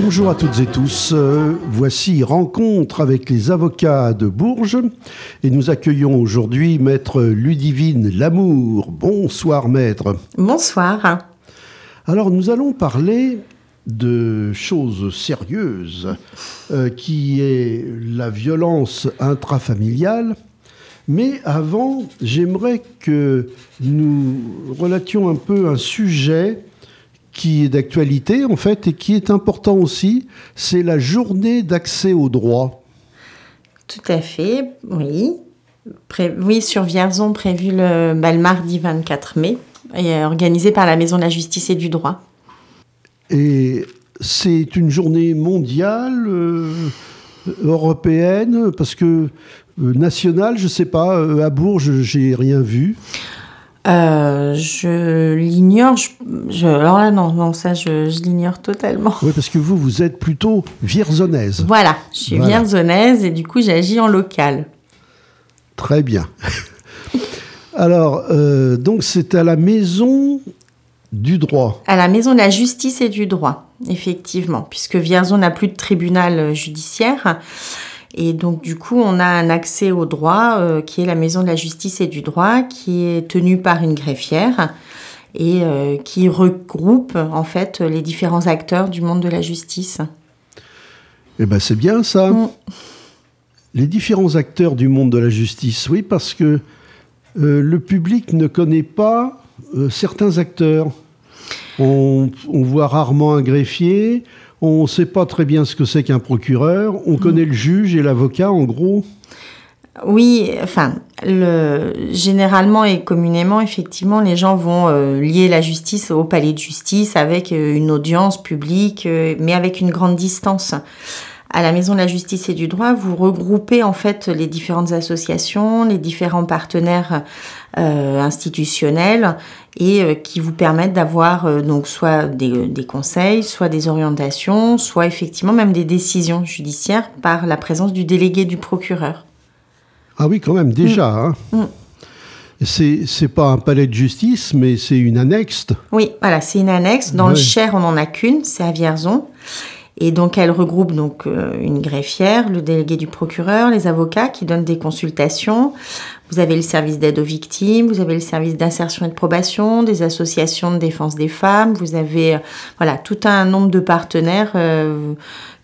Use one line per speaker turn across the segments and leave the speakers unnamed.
Bonjour à toutes et tous. Euh, voici Rencontre avec les avocats de Bourges et nous accueillons aujourd'hui Maître Ludivine Lamour. Bonsoir Maître.
Bonsoir.
Alors nous allons parler de choses sérieuses euh, qui est la violence intrafamiliale. Mais avant, j'aimerais que nous relations un peu un sujet qui est d'actualité en fait et qui est important aussi, c'est la journée d'accès au droit.
Tout à fait, oui. oui, sur Vierzon, prévu le, bah, le mardi 24 mai, et organisé par la Maison de la Justice et du Droit.
Et c'est une journée mondiale, euh, européenne, parce que euh, nationale, je ne sais pas, euh, à Bourges, j'ai rien vu.
Euh, je l'ignore. Je, alors là, non, non ça, je, l'ignore totalement.
Oui, parce que vous, vous êtes plutôt vierzonnaise.
Voilà, je suis vierzonnaise et du coup, j'agis en local.
Très bien. alors, donc, c'est à la maison du droit.
À la maison de la justice et du droit, effectivement, puisque Vierzon n'a plus de tribunal judiciaire. Et donc, du coup, on a un accès au droit euh, qui est la Maison de la Justice et du Droit, qui est tenue par une greffière et euh, qui regroupe en fait les différents acteurs du monde de la justice.
Eh bien, c'est bien ça. Mm. Les différents acteurs du monde de la justice, oui, parce que euh, le public ne connaît pas certains acteurs. On, on, voit rarement un greffier, on ne sait pas très bien ce que c'est qu'un procureur. On mm. connaît le juge et l'avocat, en gros.
Oui, enfin, le, généralement et communément, effectivement, les gens vont euh, lier la justice au palais de justice avec euh, une audience publique, euh, mais avec une grande distance. À la Maison de la Justice et du Droit, vous regroupez en fait les différentes associations, les différents partenaires institutionnels et euh, qui vous permettent d'avoir euh, donc soit des, des, conseils, soit des orientations, soit effectivement même des décisions judiciaires par la présence du délégué du procureur.
Ah oui, quand même, déjà. Mm. Hein. Mm. C'est pas un palais de justice, mais c'est une annexe.
Oui, voilà, c'est une annexe. Dans le Cher, on n'en a qu'une, c'est à Vierzon. Et donc, elle regroupe donc euh, une greffière, le délégué du procureur, les avocats qui donnent des consultations. Vous avez le service d'aide aux victimes, vous avez le service d'insertion et de probation, des associations de défense des femmes. Vous avez euh, voilà tout un nombre de partenaires euh,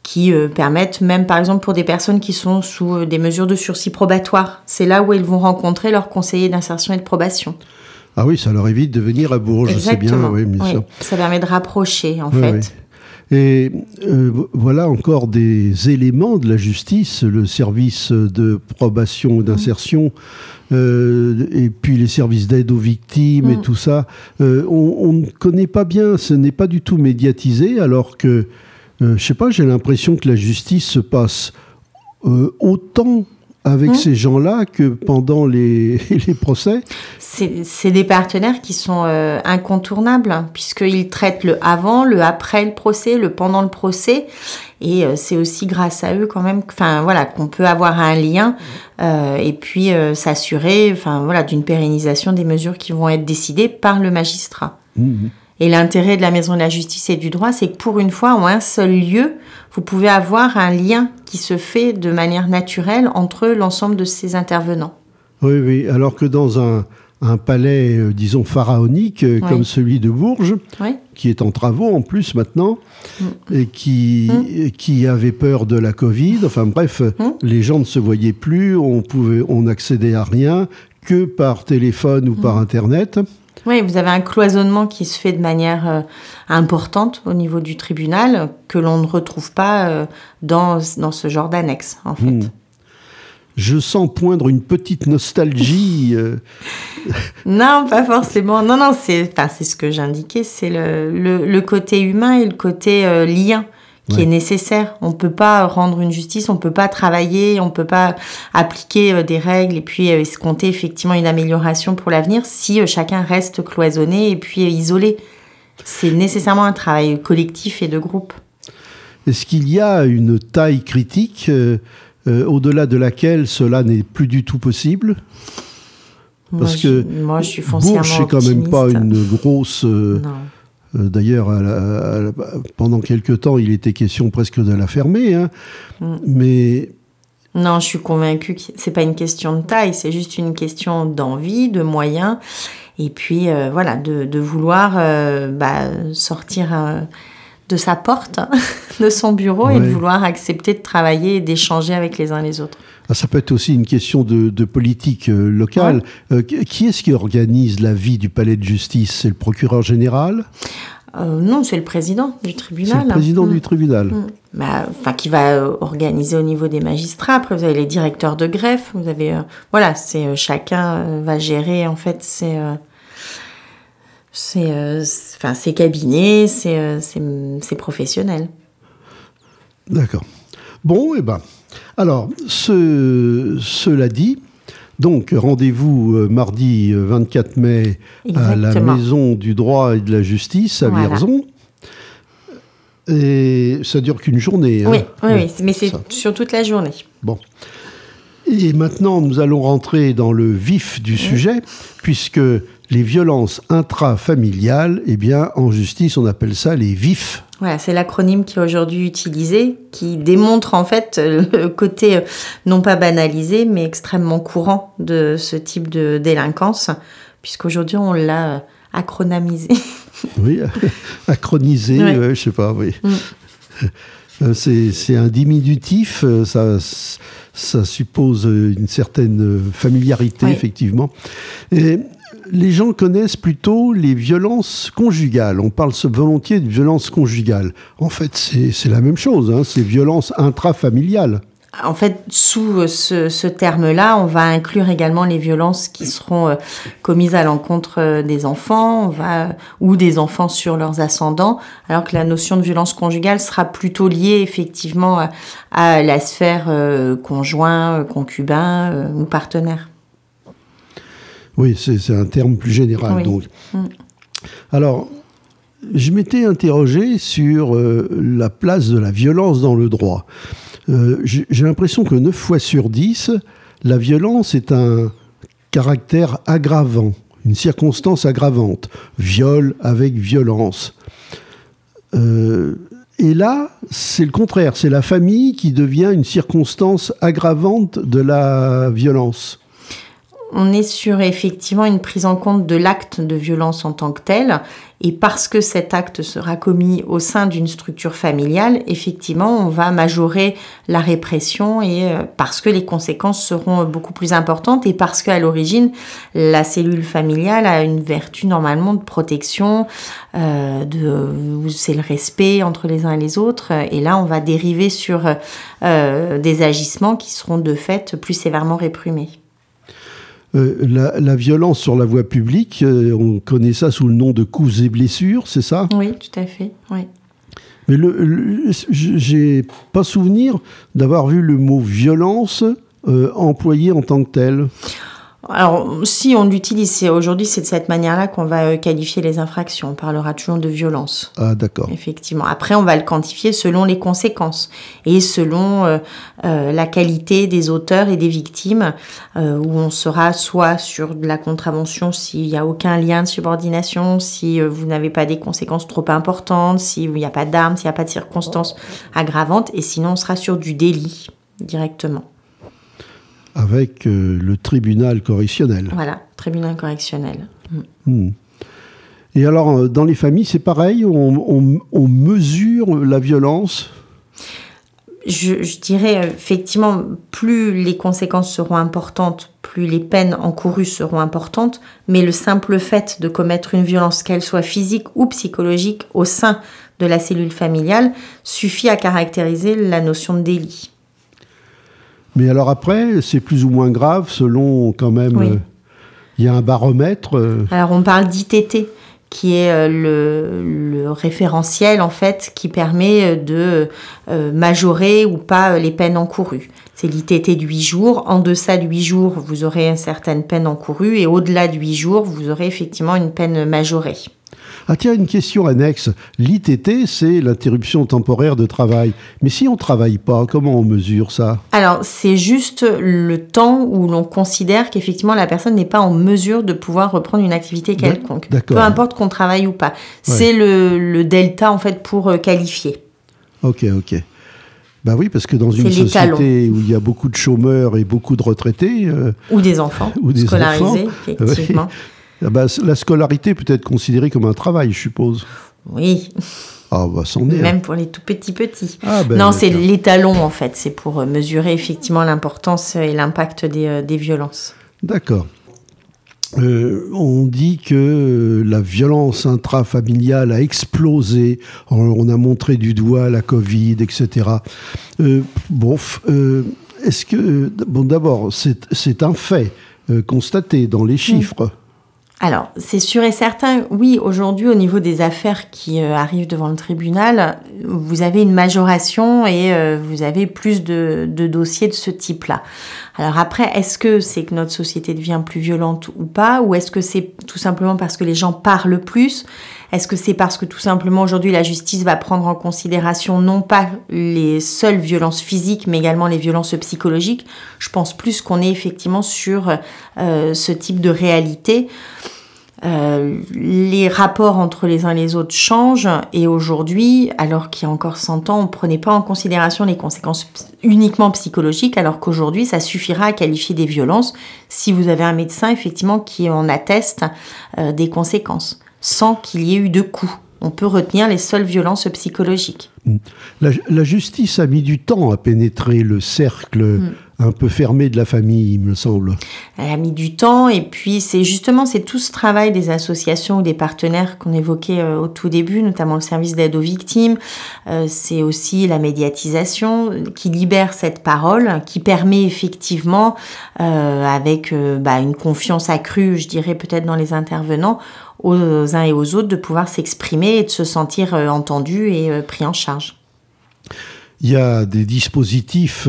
qui permettent même par exemple pour des personnes qui sont sous des mesures de sursis probatoire. C'est là où elles vont rencontrer leur conseiller d'insertion et de probation.
Ah oui, ça leur évite de venir à Bourges, c'est bien. Oui, bien
Ça permet de rapprocher en fait.
Et euh, voilà encore des éléments de la justice, le service de probation ou d'insertion, euh, et puis les services d'aide aux victimes et mm. tout ça. Euh, on, ne connaît pas bien, ce n'est pas du tout médiatisé, alors que, je sais pas, j'ai l'impression que la justice se passe autant avec mmh. ces gens-là que pendant les, les procès
C'est des partenaires qui sont euh, incontournables, hein, puisqu'ils traitent le avant, le après le procès, le pendant le procès. Et euh, c'est aussi grâce à eux quand même enfin, voilà, qu'on peut avoir un lien euh, et puis s'assurer enfin, voilà, d'une pérennisation des mesures qui vont être décidées par le magistrat. Mmh. Et l'intérêt de la Maison de la Justice et du Droit, c'est que pour une fois, en un seul lieu, vous pouvez avoir un lien qui se fait de manière naturelle entre l'ensemble de ces intervenants.
Oui, oui, alors que dans un, palais, euh, disons, pharaonique, euh, comme celui de Bourges, qui est en travaux en plus maintenant, mm. et qui, mm. qui avait peur de la Covid, enfin bref, mm. les gens ne se voyaient plus, on, pouvait, on n'accédait à rien que par téléphone ou par Internet.
Oui, vous avez un cloisonnement qui se fait de manière euh, importante au niveau du tribunal que l'on ne retrouve pas euh, dans, dans ce genre d'annexe, en fait. Hmm.
Je sens poindre une petite nostalgie. Euh.
non, pas forcément. Non, non, c'est ce que j'indiquais, c'est le, le, le, côté humain et le côté lien qui est nécessaire. On ne peut pas rendre une justice, on ne peut pas travailler, on ne peut pas appliquer euh, des règles et puis euh, escompter effectivement une amélioration pour l'avenir si euh, chacun reste cloisonné et puis isolé. C'est nécessairement un travail collectif et de groupe.
est-ce qu'il y a une taille critique au-delà de laquelle cela n'est plus du tout possible?
Parce que moi, je suis foncièrement Bourges,
c'est quand même pas une grosse. D'ailleurs, pendant quelque temps, il était question presque de la fermer. Hein. Mm. Mais
non, je suis convaincue que c'est pas une question de taille, c'est juste une question d'envie, de moyens, et puis euh, voilà, de, vouloir euh, bah, sortir euh, de sa porte, de son bureau, et de vouloir accepter de travailler et d'échanger avec les uns les autres.
Ah, ça peut être aussi une question de, politique locale. qui est-ce qui organise la vie du palais de justice? C'est le procureur général?
Euh, non, c'est le président du tribunal.
C'est le président du mm. tribunal. Mm.
Bah, enfin, qui va euh, organiser au niveau des magistrats. Après, vous avez les directeurs de greffe. Vous avez, euh, voilà, c'est chacun va gérer en fait ses, enfin, ses cabinets, ses, ses professionnels.
D'accord. Bon, et eh ben, alors, ce, cela dit, donc, rendez-vous euh, mardi 24 euh, mai à la Maison du droit et de la justice à Vierzon. Et ça dure qu'une journée.
Hein. Oui, oui, mais c'est sur toute la journée.
Bon. Et maintenant, nous allons rentrer dans le vif du sujet, puisque les violences intrafamiliales, eh bien, en justice, on appelle ça les vifs
c'est l'acronyme qui est aujourd'hui utilisé, qui démontre en fait le côté euh, non pas banalisé, mais extrêmement courant de ce type de délinquance, puisqu'aujourd'hui on l'a euh, acronamisé.
Oui, acronisé, je je sais pas, oui. Mm. Euh, c'est un diminutif, ça, ça suppose une certaine familiarité, effectivement. Et les gens connaissent plutôt les violences conjugales. On parle volontiers de violences conjugales. En fait, c'est la même chose, hein. c'est violence intrafamiliale.
En fait, sous euh, ce, terme-là, on va inclure également les violences qui seront euh, commises à l'encontre euh, des enfants ou des enfants sur leurs ascendants, alors que la notion de violence conjugale sera plutôt liée effectivement à, la sphère conjoint, concubin ou partenaire.
Oui, c'est un terme plus général. Donc. Mm. Alors, je m'étais interrogé sur euh, la place de la violence dans le droit. Euh, j'ai l'impression que 9 fois sur 10, la violence est un caractère aggravant, une circonstance aggravante. Viol avec violence. Euh, et là, c'est le contraire, c'est la famille qui devient une circonstance aggravante de la violence
on est sur effectivement une prise en compte de l'acte de violence en tant que tel. Et parce que cet acte sera commis au sein d'une structure familiale, effectivement, on va majorer la répression et euh, parce que les conséquences seront beaucoup plus importantes et parce qu'à l'origine, la cellule familiale a une vertu normalement de protection, euh, de c'est le respect entre les uns et les autres. Et là, on va dériver sur euh, des agissements qui seront de fait plus sévèrement réprimés.
Euh, la, violence sur la voie publique, euh, on connaît ça sous le nom de coups et blessures, c'est ça?
Oui, tout à fait. Oui.
Mais le, j'ai pas souvenir d'avoir vu le mot violence euh, employé en tant que tel.
Alors, si on l'utilise, aujourd'hui, c'est de cette manière-là qu'on va euh, qualifier les infractions. On parlera toujours de violence.
Ah, d'accord.
Effectivement. Après, on va le quantifier selon les conséquences et selon euh, euh, la qualité des auteurs et des victimes, où on sera soit sur de la contravention s'il n'y a aucun lien de subordination, si vous n'avez pas des conséquences trop importantes, s'il n'y a pas d'armes, s'il n'y a pas de circonstances aggravantes, et sinon, on sera sur du délit directement
avec euh, le tribunal correctionnel.
Voilà, tribunal correctionnel.
Mm. Hmm. Et alors, euh, dans les familles, c'est pareil on, mesure la violence?
Je, je, dirais effectivement, plus les conséquences seront importantes, plus les peines encourues seront importantes, mais le simple fait de commettre une violence, qu'elle soit physique ou psychologique, au sein de la cellule familiale, suffit à caractériser la notion de délit.
Mais alors après, c'est plus ou moins grave selon quand même. Euh, il y a un baromètre. Euh.
Alors on parle d'ITT, qui est euh, le, référentiel en fait qui permet de majorer ou pas les peines encourues. C'est l'ITT de 8 jours. En deçà de 8 jours, vous aurez une certaine peine encourue et au-delà de 8 jours, vous aurez effectivement une peine majorée.
Ah tiens, une question annexe. L'ITT, c'est l'interruption temporaire de travail. Mais si on ne travaille pas, comment on mesure ça?
Alors, c'est juste le temps où l'on considère qu'effectivement la personne n'est pas en mesure de pouvoir reprendre une activité quelconque. Peu importe qu'on travaille ou pas. C'est le, delta, en fait, pour euh, qualifier.
Ok, ok. Bah oui, parce que dans une société où il y a beaucoup de chômeurs et beaucoup de retraités...
Euh, ou des enfants ou des scolarisés, effectivement.
Ah bah, la scolarité peut être considérée comme un travail, je suppose.
Oui.
Ah, bah, c'en est.
Même pour les tout petits petits. Ah, ben, non, c'est l'étalon, en fait. C'est pour mesurer effectivement l'importance et l'impact des, euh, des, violences.
D'accord. Euh, on dit que la violence intrafamiliale a explosé. On a montré du doigt la Covid, etc. Euh, bon, euh, est-ce que. Bon, d'abord, c'est un fait constaté dans les chiffres.
Alors, c'est sûr et certain, oui, aujourd'hui, au niveau des affaires qui euh, arrivent devant le tribunal, vous avez une majoration et euh, vous avez plus de, dossiers de ce type-là. Alors après, est-ce que c'est que notre société devient plus violente ou pas? Ou est-ce que c'est tout simplement parce que les gens parlent plus? Est-ce que c'est parce que tout simplement aujourd'hui la justice va prendre en considération non pas les seules violences physiques, mais également les violences psychologiques? Je pense plus qu'on est effectivement sur euh, ce type de réalité. Euh, les rapports entre les uns et les autres changent et aujourd'hui, alors qu'il y a encore 100 ans, on ne prenait pas en considération les conséquences uniquement psychologiques, alors qu'aujourd'hui, ça suffira à qualifier des violences si vous avez un médecin effectivement qui en atteste euh, des conséquences, sans qu'il y ait eu de coups. On peut retenir les seules violences psychologiques.
La, justice a mis du temps à pénétrer le cercle mm un peu fermé de la famille, il me semble.
Elle a mis du temps et puis c'est justement c'est tout ce travail des associations ou des partenaires qu'on évoquait euh, au tout début, notamment le service d'aide aux victimes. Euh, c'est aussi la médiatisation qui libère cette parole, qui permet effectivement, euh, avec bah, une confiance accrue, je dirais peut-être dans les intervenants, aux uns et aux autres de pouvoir s'exprimer et de se sentir entendus et pris en charge.
Il y a des dispositifs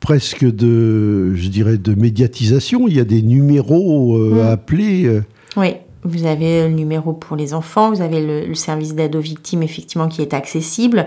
presque de, je dirais, de médiatisation. Il y a des numéros euh, à mm. appeler. Euh.
Oui, vous avez le numéro pour les enfants, vous avez le, service d'aide aux victimes, effectivement, qui est accessible.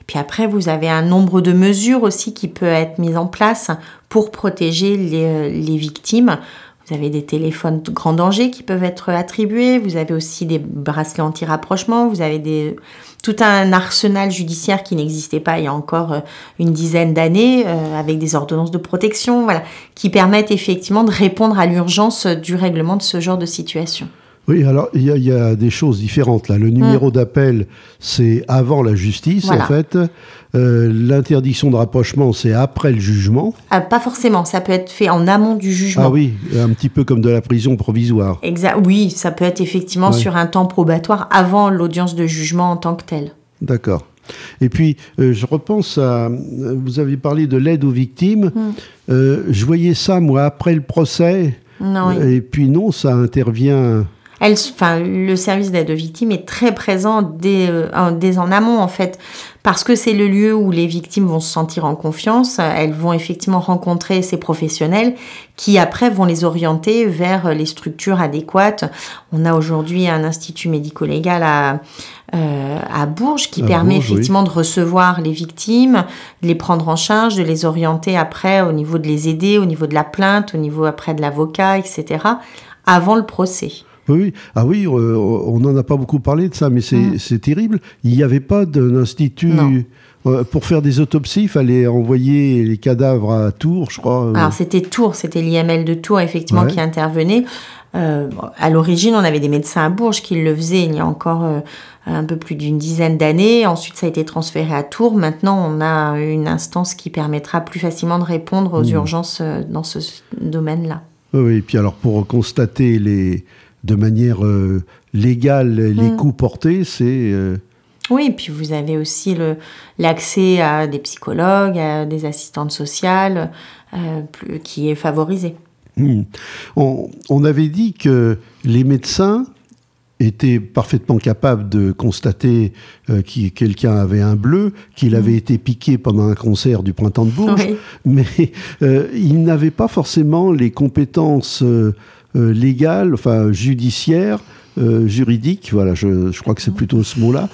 Et puis après, vous avez un nombre de mesures aussi qui peut être mis en place pour protéger les, euh, les victimes. Vous avez des téléphones de grand danger qui peuvent être attribués. Vous avez aussi des bracelets anti-rapprochement. Vous avez tout un arsenal judiciaire qui n'existait pas il y a encore euh, une dizaine d'années, euh, avec des ordonnances de protection, voilà, qui permettent effectivement de répondre à l'urgence du règlement de ce genre de situation.
Oui, alors il y, a des choses différentes là. Le numéro mm. d'appel, c'est avant la justice en fait. Euh, l'interdiction de rapprochement, c'est après le jugement.
Ah, pas forcément, ça peut être fait en amont du jugement.
Ah oui, un petit peu comme de la prison provisoire.
Exact. Oui, ça peut être effectivement sur un temps probatoire avant l'audience de jugement en tant que telle.
D'accord. Et puis, euh, je repense à. Vous avez parlé de l'aide aux victimes. Mm. Euh, je voyais ça, moi, après le procès. Non, Et puis, non, ça intervient
enfin, le service d'aide aux victimes est très présent dès, euh, en amont en fait, parce que c'est le lieu où les victimes vont se sentir en confiance. Elles vont effectivement rencontrer ces professionnels qui après vont les orienter vers les structures adéquates. On a aujourd'hui un institut médico-légal à, euh, à Bourges qui permet effectivement de recevoir les victimes, de les prendre en charge, de les orienter après au niveau de les aider, au niveau de la plainte, au niveau après de l'avocat, etc. avant le procès.
Oui, ah oui, euh, on n'en a pas beaucoup parlé de ça, mais c'est mm. terrible. Il n'y avait pas d'un institut. Euh, pour faire des autopsies, il fallait envoyer les cadavres à Tours, je crois.
Euh. Alors c'était Tours, c'était l'IML de Tours, effectivement, qui intervenait. à l'origine, on avait des médecins à Bourges qui le faisaient il y a encore un peu plus d'une dizaine d'années. Ensuite, ça a été transféré à Tours. Maintenant, on a une instance qui permettra plus facilement de répondre aux mm. urgences dans ce domaine-là.
Oui, et puis alors pour constater les, de manière euh, légale les mm. coûts portés, c'est... Euh,
oui, et puis vous avez aussi l'accès à des psychologues, à des assistantes sociales, euh, qui est favorisé.
Mm. On, avait dit que les médecins étaient parfaitement capables de constater que quelqu'un avait un bleu, qu'il avait mm. été piqué pendant un concert du Printemps de Bourges, mais ils n'avaient pas forcément les compétences légale, enfin judiciaire, juridiques, voilà, je, crois que c'est plutôt ce mot-là,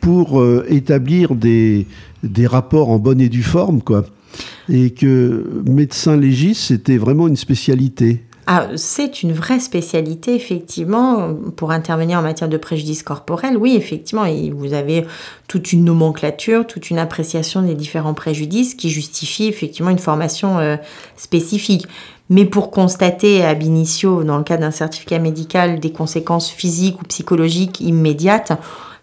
pour établir des, des rapports en bonne et due forme, quoi. Et que médecin légiste, c'était vraiment une spécialité.
Ah, c'est une vraie spécialité, effectivement, pour intervenir en matière de préjudice corporel. Oui, effectivement, vous avez toute une nomenclature, toute une appréciation des différents préjudices qui justifie effectivement une formation euh, spécifique. Mais pour constater ab initio, dans le cas d'un certificat médical, des conséquences physiques ou psychologiques immédiates,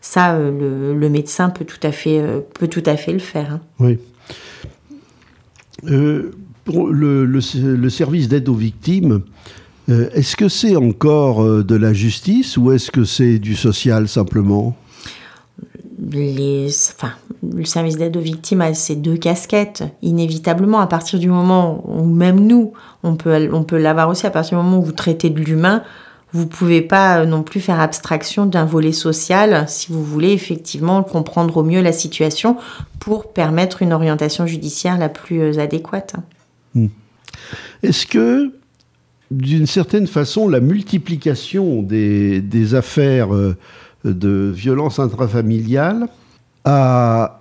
ça, euh, le, médecin peut tout à fait, euh, peut tout à fait le faire. Hein.
Oui. pour le, le, service d'aide aux victimes, euh, est-ce que c'est encore euh, de la justice ou est-ce que c'est du social simplement?
Les, enfin, le service d'aide aux victimes a ces deux casquettes. Inévitablement, à partir du moment où même nous, on peut, on peut l'avoir aussi, à partir du moment où vous traitez de l'humain, vous pouvez pas euh, non plus faire abstraction d'un volet social si vous voulez effectivement comprendre au mieux la situation pour permettre une orientation judiciaire la plus adéquate.
Hmm. Est-ce que d'une certaine façon, la multiplication des, affaires euh, de violence intrafamiliale a.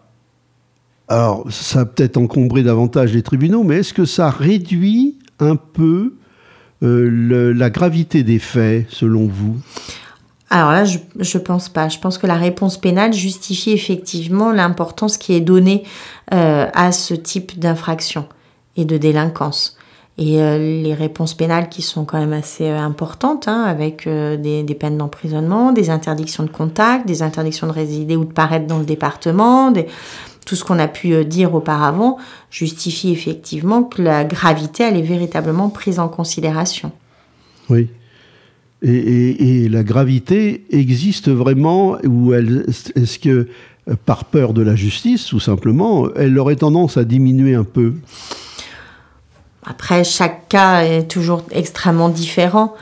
Alors, ça a peut-être encombré davantage les tribunaux, mais est-ce que ça réduit un peu euh, la gravité des faits, selon vous?
Alors là, je ne pense pas. Je pense que la réponse pénale justifie effectivement l'importance qui est donnée euh, à ce type d'infraction et de délinquance et euh, les réponses pénales qui sont quand même assez importantes, hein, avec euh, des, peines d'emprisonnement, des interdictions de contact, des interdictions de résider ou de paraître dans le département, tout ce qu'on a pu dire auparavant, justifie effectivement que la gravité, elle est véritablement prise en considération.
Oui. Et, la gravité existe vraiment ou est-ce que par peur de la justice, tout simplement, elle aurait tendance à diminuer un peu?
Après, chaque cas est toujours extrêmement différent.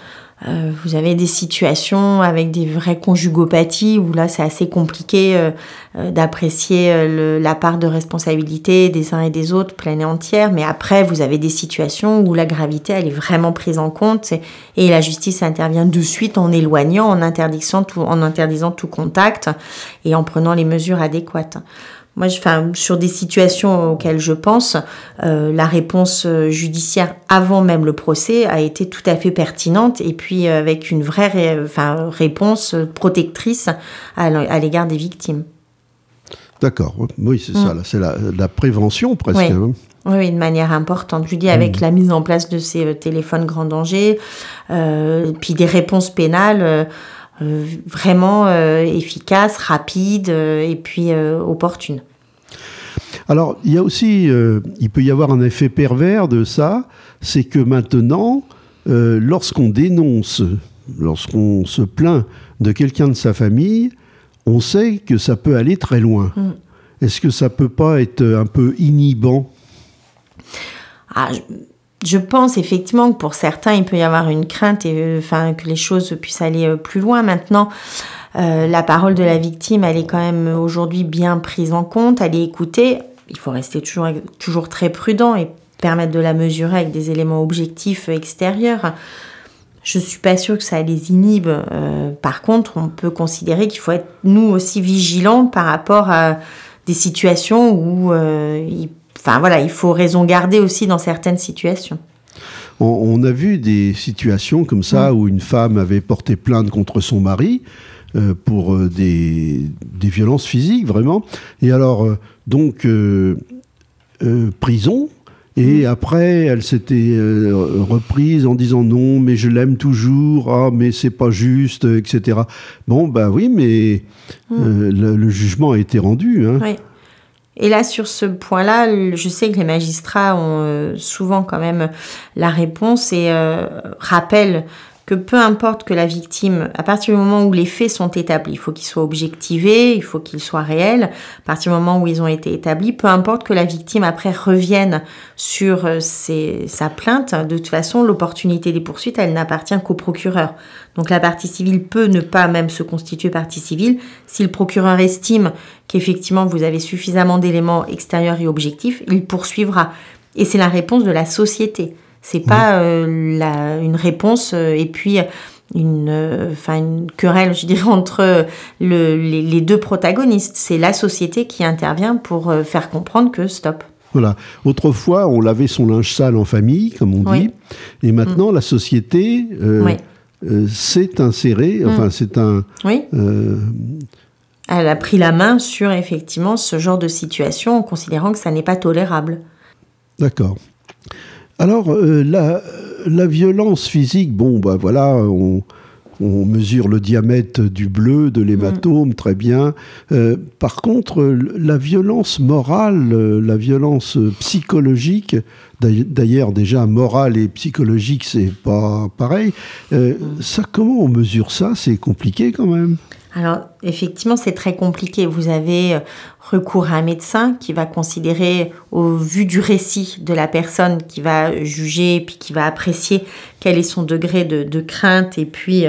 Euh, vous avez des situations avec des vraies conjugopathies où là c'est assez compliqué euh, euh, d'apprécier la part de responsabilité des uns et des autres pleine et entière. Mais après vous avez des situations où la gravité elle est vraiment prise en compte et, la justice intervient de suite en éloignant, en interdisant tout, en interdisant tout contact et en prenant les mesures adéquates. Moi, enfin, sur des situations auxquelles je pense, euh, la réponse euh, judiciaire avant même le procès a été tout à fait pertinente et puis euh, avec une vraie enfin, réponse protectrice à l'égard des victimes.
D'accord, oui, c'est ça, mm. c'est la, prévention presque. Oui. Hein.
Oui, de manière importante. Je dis avec mm. la mise en place de ces téléphones grand danger, puis des réponses pénales vraiment efficaces, rapides et puis opportunes.
Alors, il y a aussi, euh, il peut y avoir un effet pervers de ça, c'est que maintenant, euh, lorsqu'on dénonce, lorsqu'on se plaint de quelqu'un de sa famille, on sait que ça peut aller très loin. Mm. Est-ce que ça peut pas être un peu inhibant?
Ah, je, pense effectivement que pour certains, il peut y avoir une crainte et euh, enfin que les choses puissent aller plus loin. Maintenant, euh, la parole de la victime, elle est quand même aujourd'hui bien prise en compte, elle est écoutée. Il faut rester toujours, toujours très prudent et permettre de la mesurer avec des éléments objectifs extérieurs. Je suis pas sûre que ça les inhibe. Euh, par contre, on peut considérer qu'il faut être nous aussi vigilants par rapport à des situations où, euh, il, enfin voilà, il faut raison garder aussi dans certaines situations.
On, a vu des situations comme ça où une femme avait porté plainte contre son mari. Euh, pour euh, des, des, violences physiques, vraiment. Et alors, euh, donc, prison. Et après, elle s'était reprise en disant non, mais je l'aime toujours, ah, mais c'est pas juste, etc. Bon, bah oui, mais mm. le, jugement a été rendu. Hein.
Oui. Et là, sur ce point-là, je sais que les magistrats ont souvent quand même la réponse et rappellent que peu importe que la victime, à partir du moment où les faits sont établis, il faut qu'ils soient objectivés, il faut qu'ils soient réels, à partir du moment où ils ont été établis, peu importe que la victime après revienne sur euh, sa plainte, de toute façon, l'opportunité des poursuites, elle n'appartient qu'au procureur. Donc la partie civile peut ne pas même se constituer partie civile si le procureur estime qu'effectivement vous avez suffisamment d'éléments extérieurs et objectifs, il poursuivra. Et c'est la réponse de la société. C'est pas euh, une réponse euh, et puis une, enfin une querelle, je dirais, entre les, deux protagonistes. C'est la société qui intervient pour faire comprendre que stop.
Voilà. Autrefois, on lavait son linge sale en famille, comme on dit, et maintenant, mm. la société s'est insérée, enfin, mm. c'est un.
Oui elle a pris la main sur effectivement ce genre de situation en considérant que ça n'est pas tolérable.
D'accord. Alors, euh, la, violence physique, bon, bah voilà, on, mesure le diamètre du bleu, de l'hématome, très bien. Euh, par contre, la violence morale, la violence psychologique, d'ailleurs déjà morale et psychologique, c'est pas pareil. Euh, ça, comment on mesure ça? C'est compliqué quand même.
Alors, effectivement, c'est très compliqué. Vous avez euh, recours à un médecin qui va considérer, au vu du récit de la personne, qui va juger puis qui va apprécier quel est son degré de, crainte et puis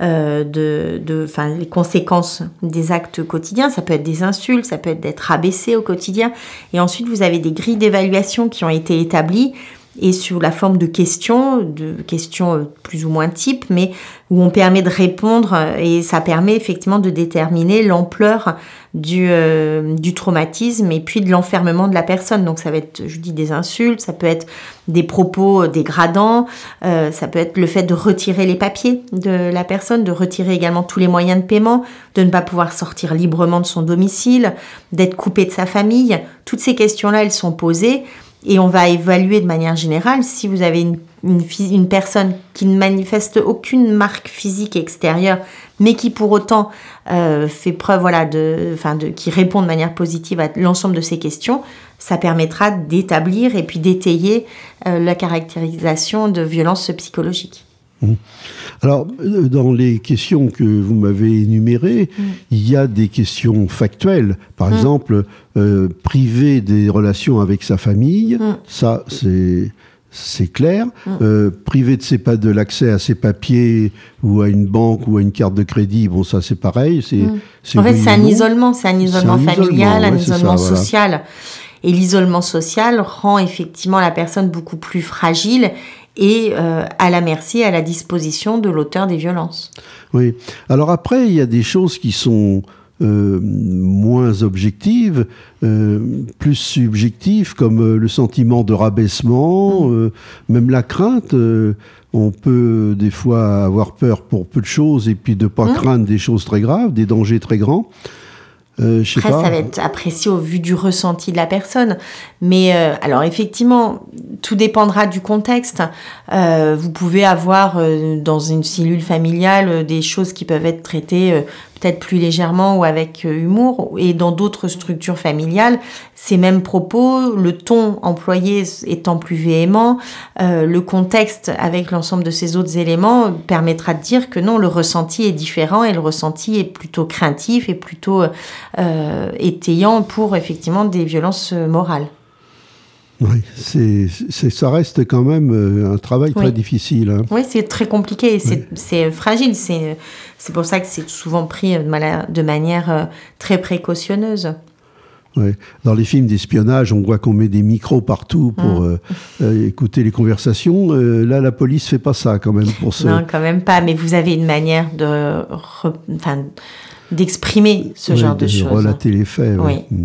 euh, de les conséquences des actes quotidiens. Ça peut être des insultes, ça peut être d'être abaissé au quotidien. Et ensuite, vous avez des grilles d'évaluation qui ont été établies et sous la forme de questions, de questions euh, plus ou moins types, mais où on permet de répondre euh, et ça permet effectivement de déterminer l'ampleur du, euh, du traumatisme et puis de l'enfermement de la personne. Donc ça va être, je dis, des insultes, ça peut être des propos dégradants, ça peut être le fait de retirer les papiers de la personne, de retirer également tous les moyens de paiement, de ne pas pouvoir sortir librement de son domicile, d'être coupé de sa famille. Toutes ces questions-là, elles sont posées et on va évaluer de manière générale si vous avez une, une, personne qui ne manifeste aucune marque physique extérieure, mais qui pour autant euh, fait preuve, voilà, de, qui répond de manière positive à l'ensemble de ces questions, ça permettra d'établir et puis d'étayer euh, la caractérisation de violence psychologique.
Mmh. Alors, euh, dans les questions que vous m'avez énumérées, mmh. il y a des questions factuelles. Par mmh. exemple, euh, priver des relations avec sa famille, ça, c'est c'est clair. Euh, priver de, ses, de l'accès à ses papiers ou à une banque ou à une carte de crédit, bon, ça c'est pareil. C'est,
en fait, c'est un isolement, c'est un isolement familial, un isolement social. Et l'isolement social rend effectivement la personne beaucoup plus fragile et euh, à la merci, à la disposition de l'auteur des violences.
Oui. Alors après, il y a des choses qui sont euh, moins objectives, euh, plus subjectives, comme le sentiment de rabaissement, mmh. même la crainte. on peut des fois avoir peur pour peu de choses et puis de ne pas mmh. craindre des choses très graves, des dangers très grands.
Euh, Après, ça va être apprécié au vu du ressenti de la personne. Mais euh, alors, effectivement, tout dépendra du contexte. Euh, vous pouvez avoir dans une cellule familiale des choses qui peuvent être traitées peut-être plus légèrement ou avec euh, humour. Et dans d'autres structures familiales, ces mêmes propos, le ton employé étant plus véhément, euh, le contexte avec l'ensemble de ces autres éléments permettra de dire que non, le ressenti est différent et le ressenti est plutôt craintif et plutôt euh, étayant pour effectivement des violences morales.
Oui, c'est, ça reste quand même euh, un travail très difficile. Hein.
Oui, c'est très compliqué, c'est, fragile. C'est, c'est pour ça que c'est souvent pris de manière euh, très précautionneuse.
Dans les films d'espionnage, on voit qu'on met des micros partout pour mm. euh, écouter les conversations. là, la police fait pas ça quand même pour ça.
Non, quand même pas. Mais vous avez une manière de, d'exprimer ce genre de, choses. De
relater les faits. Oui. Mm.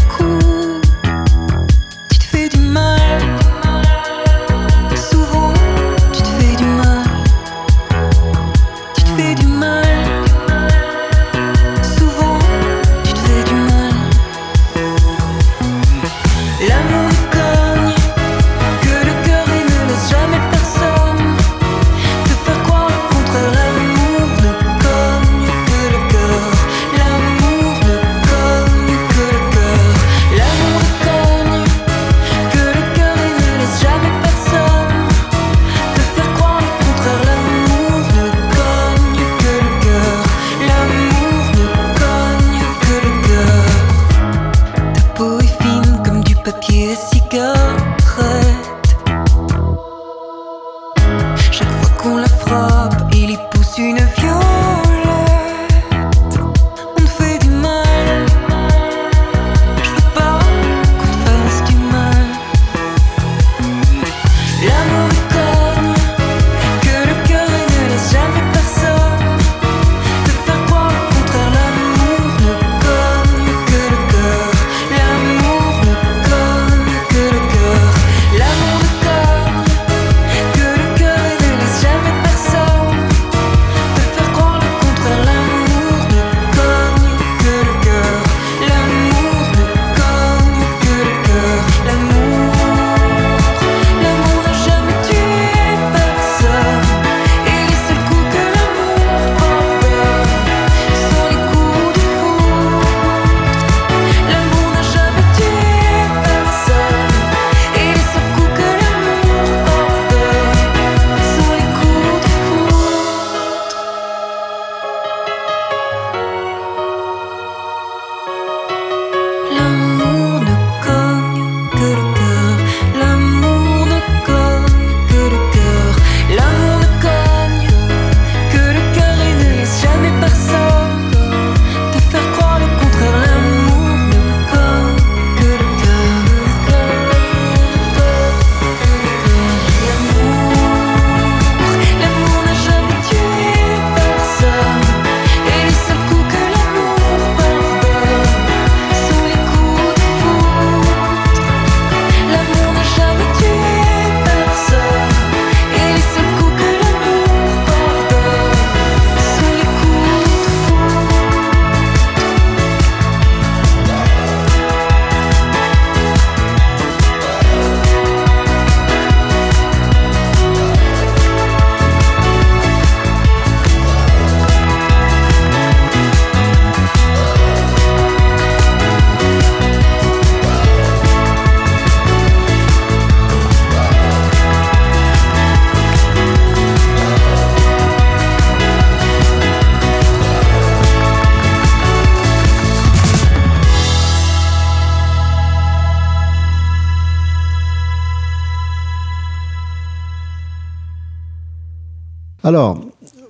Alors,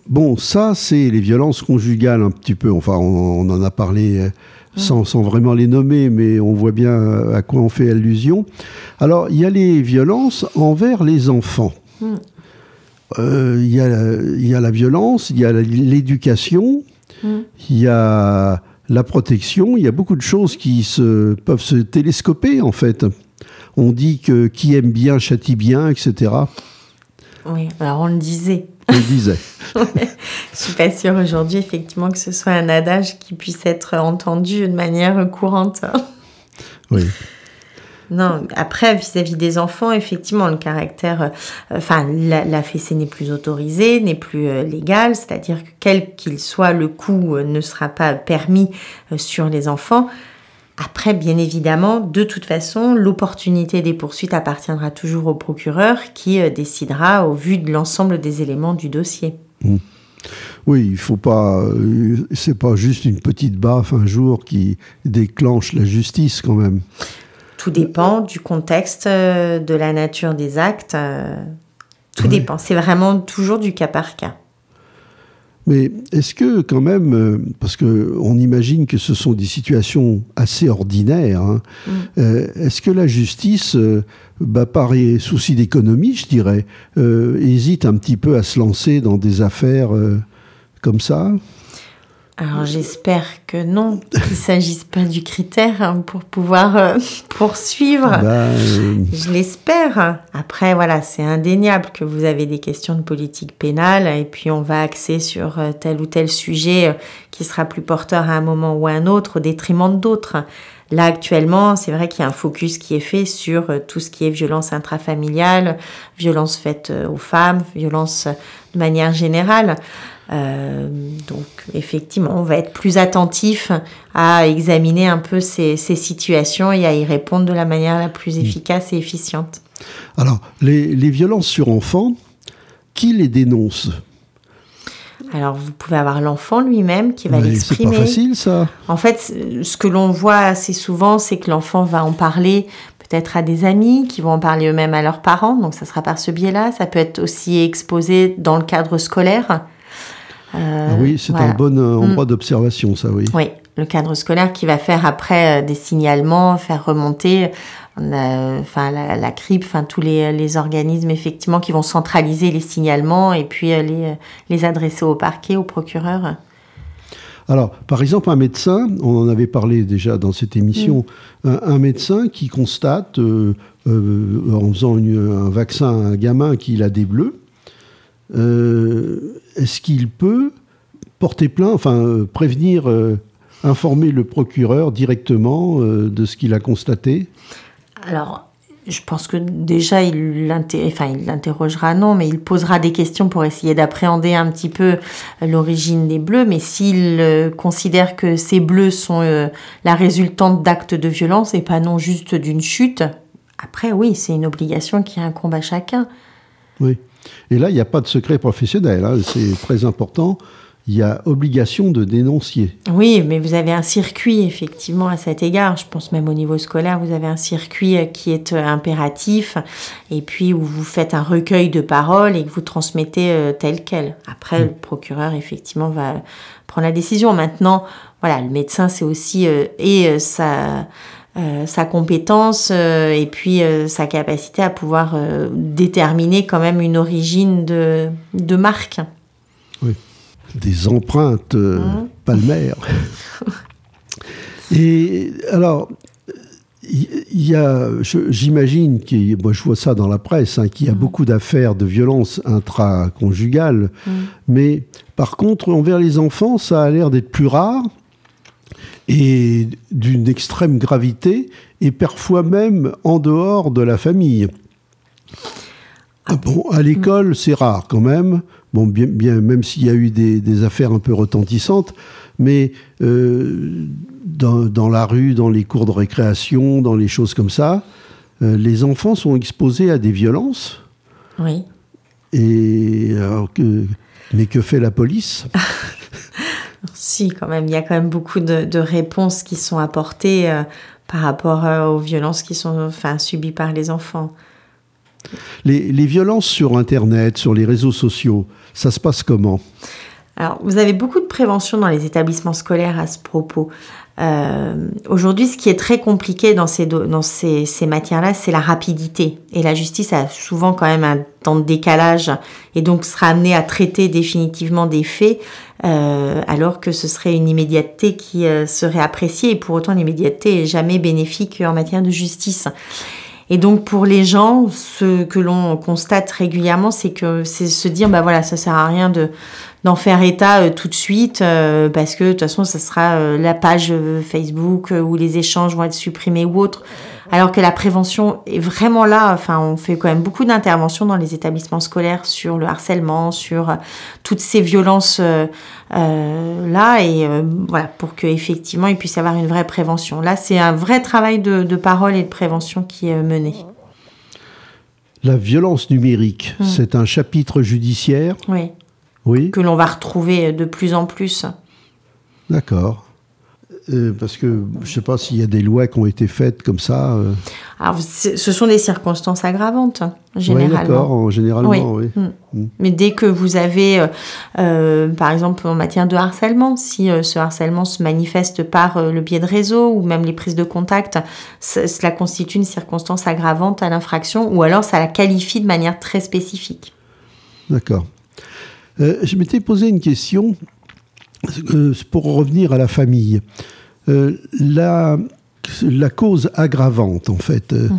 bon, ça, c'est les violences conjugales un petit peu. Enfin, on, en a parlé euh, sans, sans, vraiment les nommer, mais on voit bien euh, à quoi on fait allusion. Alors, il y a les violences envers les enfants. Mm. Euh, il y, y, a la violence, il y a l'éducation, mm. il y a la protection, il y a beaucoup de choses qui se, peuvent se télescoper en fait. On dit que qui aime bien châtie bien, etc.
Oui, alors on le disait.
On le disait.
Je suis pas sûre aujourd'hui, effectivement, que ce soit un adage qui puisse être entendu de manière courante.
oui.
Non, après, vis-à-vis des enfants, effectivement, le caractère, euh, enfin, la, fessée n'est plus autorisée, n'est plus euh, légale, c'est-à-dire que quel qu'il soit, le coup euh, ne sera pas permis sur les enfants. Après, bien évidemment, de toute façon, l'opportunité des poursuites appartiendra toujours au procureur qui euh, décidera au vu de l'ensemble des éléments du dossier.
Mmh. Oui, il faut pas. Euh, c'est pas juste une petite baffe un jour qui déclenche la justice quand même.
Tout dépend du contexte, euh, de la nature des actes. Tout dépend. C'est vraiment toujours du cas par cas.
Mais est-ce que quand même, euh, parce qu'on imagine que ce sont des situations assez ordinaires, hein, mm. euh, est-ce que la justice, euh, bah, par souci d'économie, je dirais, hésite un petit peu à se lancer dans des affaires comme ça?
Alors j'espère que non, qu'il ne s'agisse pas du critère hein, pour pouvoir euh, poursuivre. Ben, euh, Je l'espère. Après, voilà, c'est indéniable que vous avez des questions de politique pénale et puis on va axer sur euh, tel ou tel sujet qui sera plus porteur à un moment ou à un autre au détriment d'autres. Là, actuellement, c'est vrai qu'il y a un focus qui est fait sur tout ce qui est violence intrafamiliale, violence faite aux femmes, violence de manière générale. Euh, donc effectivement, on va être plus attentif à examiner un peu ces, situations et à y répondre de la manière la plus mm. efficace et efficiente.
Alors, les, violences sur enfants, qui les dénonce?
Alors, vous pouvez avoir l'enfant lui-même qui va l'exprimer.
C'est pas facile, ça.
En fait, ce que l'on voit assez souvent, c'est que l'enfant va en parler peut-être à des amis qui vont en parler eux-mêmes à leurs parents. Donc, ça sera par ce biais-là. Ça peut être aussi exposé dans le cadre scolaire.
Euh, ah oui, c'est un bon euh, endroit mm. d'observation, ça, oui.
Oui, le cadre scolaire qui va faire après euh, des signalements, faire remonter enfin la, la, CRIP, enfin tous les, les, organismes effectivement qui vont centraliser les signalements et puis les, les adresser au parquet, au procureur.
Alors, par exemple, un médecin, on en avait parlé déjà dans cette émission, mm. un, médecin qui constate, en faisant un vaccin à un gamin qu'il a des bleus, est-ce qu'il peut porter plainte, enfin euh, prévenir, euh, informer le procureur directement de ce qu'il a constaté?
Alors, je pense que déjà, il l'interrogera, non, mais il posera des questions pour essayer d'appréhender un petit peu l'origine des bleus. Mais s'il considère que ces bleus sont la résultante d'actes de violence et pas non juste d'une chute, après, oui, c'est une obligation qui incombe à chacun.
Oui. Et là, il n'y a pas de secret professionnel, hein. c'est très important. Il y a obligation de dénoncier.
Oui, mais vous avez un circuit, effectivement, à cet égard. Je pense même au niveau scolaire, vous avez un circuit euh, qui est euh, impératif, et puis où vous faites un recueil de paroles et que vous transmettez euh, tel quel. Après, mm. le procureur, effectivement, va prendre la décision. Maintenant, voilà, le médecin, c'est aussi... et ça euh, sa compétence euh, et puis euh, sa capacité à pouvoir déterminer quand même une origine de, de marque.
Oui, des empreintes mmh. palmaires. et alors, il y, a, j'imagine, moi je vois ça dans la presse, hein, qu'il y a mmh. beaucoup d'affaires de violence intraconjugale, mmh. mais par contre, envers les enfants, ça a l'air d'être plus rare et d'une extrême gravité, et parfois même en dehors de la famille. Ah bon, à l'école, c'est rare quand même. Bon, bien, bien même s'il y a eu des, affaires un peu retentissantes, mais euh, dans, la rue, dans les cours de récréation, dans les choses comme ça, euh, les enfants sont exposés à des violences.
Oui.
Et que, mais que fait la police?
Si, quand même, il y a quand même beaucoup de, réponses qui sont apportées euh, par rapport euh, aux violences qui sont enfin, subies par les enfants.
Les, les violences sur Internet, sur les réseaux sociaux, ça se passe comment?
Alors, vous avez beaucoup de prévention dans les établissements scolaires à ce propos. Euh, Aujourd'hui, ce qui est très compliqué dans ces, dans ces, ces matières-là, c'est la rapidité. Et la justice a souvent quand même un temps de décalage et donc sera amenée à traiter définitivement des faits, euh, alors que ce serait une immédiateté qui euh, serait appréciée. Et pour autant, l'immédiateté est jamais bénéfique en matière de justice. Et donc pour les gens, ce que l'on constate régulièrement, c'est que c'est se dire bah voilà, ça sert à rien de d'en faire état euh, tout de suite euh, parce que de toute façon ça sera euh, la page Facebook où les échanges vont être supprimés ou autre. Alors que la prévention est vraiment là. Enfin, on fait quand même beaucoup d'interventions dans les établissements scolaires sur le harcèlement, sur euh, toutes ces violences euh, euh, là et euh, voilà pour que effectivement il puisse y avoir une vraie prévention. Là, c'est un vrai travail de, de parole et de prévention qui est mené.
La violence numérique, c'est un chapitre judiciaire?
Oui,
Oui,
que l'on va retrouver de plus en plus.
d'accord. Euh, parce que je ne sais pas s'il y a des lois qui ont été faites comme ça. euh.
Alors, ce sont des circonstances aggravantes, hein,
Oui,
généralement.
d'accord, en- généralement, oui.
Mm. Mais dès que vous avez, euh, par exemple, en matière de harcèlement, si ce harcèlement se manifeste par le biais de réseau ou même les prises de contact, cela constitue une circonstance aggravante à l'infraction ou alors ça la qualifie de manière très spécifique.
D'accord. Je m'étais posé une question pour revenir à la famille. Euh, la, la cause aggravante, en fait, euh,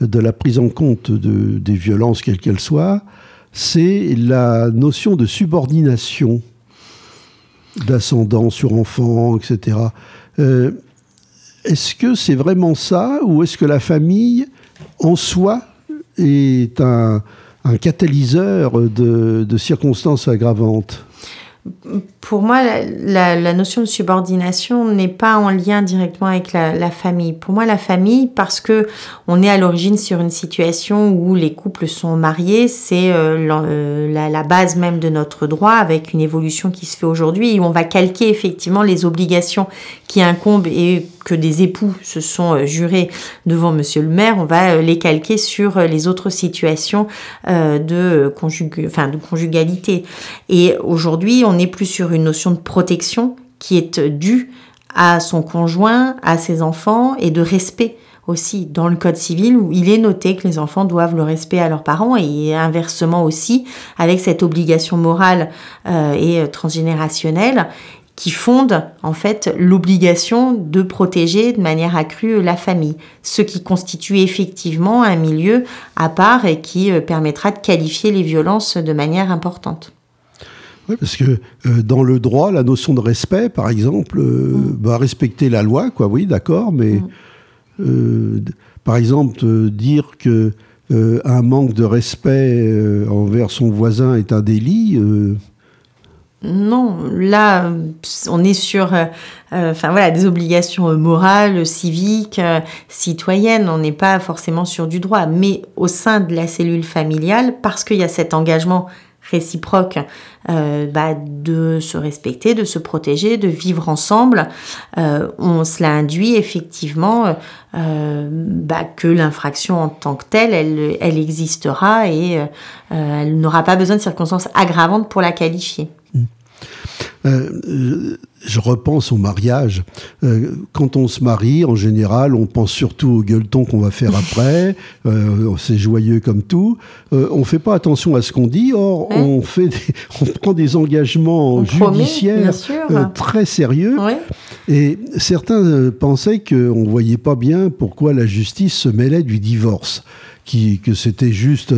de la prise en compte de- des violences, quelles qu'elles soient, c'est la notion de subordination, d'ascendant sur enfant, etc. Euh, est-ce que c'est vraiment ça, ou est-ce que la famille, en soi, est un, un catalyseur de, de circonstances aggravantes?
Pour moi, la, notion de subordination n'est pas en lien directement avec la, famille. Pour moi, la famille, parce que on est à l'origine sur une situation où les couples sont mariés, c'est euh, euh, la, base même de notre droit, avec une évolution qui se fait aujourd'hui, où on va calquer effectivement les obligations qui incombent et que des époux se sont euh, jurés devant Monsieur le maire, on va les calquer sur les autres situations de conjugalité. Et aujourd'hui, on n'est plus sur une notion de protection qui est due à son conjoint, à ses enfants et de respect aussi dans le code civil où il est noté que les enfants doivent le respect à leurs parents et inversement aussi avec cette obligation morale euh, et transgénérationnelle qui fonde en fait l'obligation de protéger de manière accrue la famille, ce qui constitue effectivement un milieu à part et qui euh, permettra de qualifier les violences de manière importante.
Oui, parce que euh, dans le droit, la notion de respect, par exemple, euh, bah, respecter la loi, quoi, oui, d'accord, mais euh, d- par exemple, euh, dire que euh, un manque de respect euh, envers son voisin est un délit, euh,
Non, là, euh, on est sur, euh, euh, enfin voilà, des obligations euh, morales, civiques, euh, citoyennes. On n'est pas forcément sur du droit, mais au sein de la cellule familiale, parce qu'il y a cet engagement réciproque euh, bah, de se respecter, de se protéger, de vivre ensemble, euh, on, cela induit effectivement euh, bah, que l'infraction en tant que telle, elle, existera et elle n'aura pas besoin de circonstances aggravantes pour la qualifier.
Euh, euh, je repense au mariage. Euh, quand on se marie, en général, on pense surtout au gueuleton qu'on va faire après. Euh, c'est joyeux comme tout. On fait pas attention à ce qu'on dit. Or,
Ouais.
on fait, des- on prend des engagements
On
judiciaires très sérieux. Et certains pensaient qu'on ne voyait pas bien pourquoi la justice se mêlait du divorce, qui, que c'était juste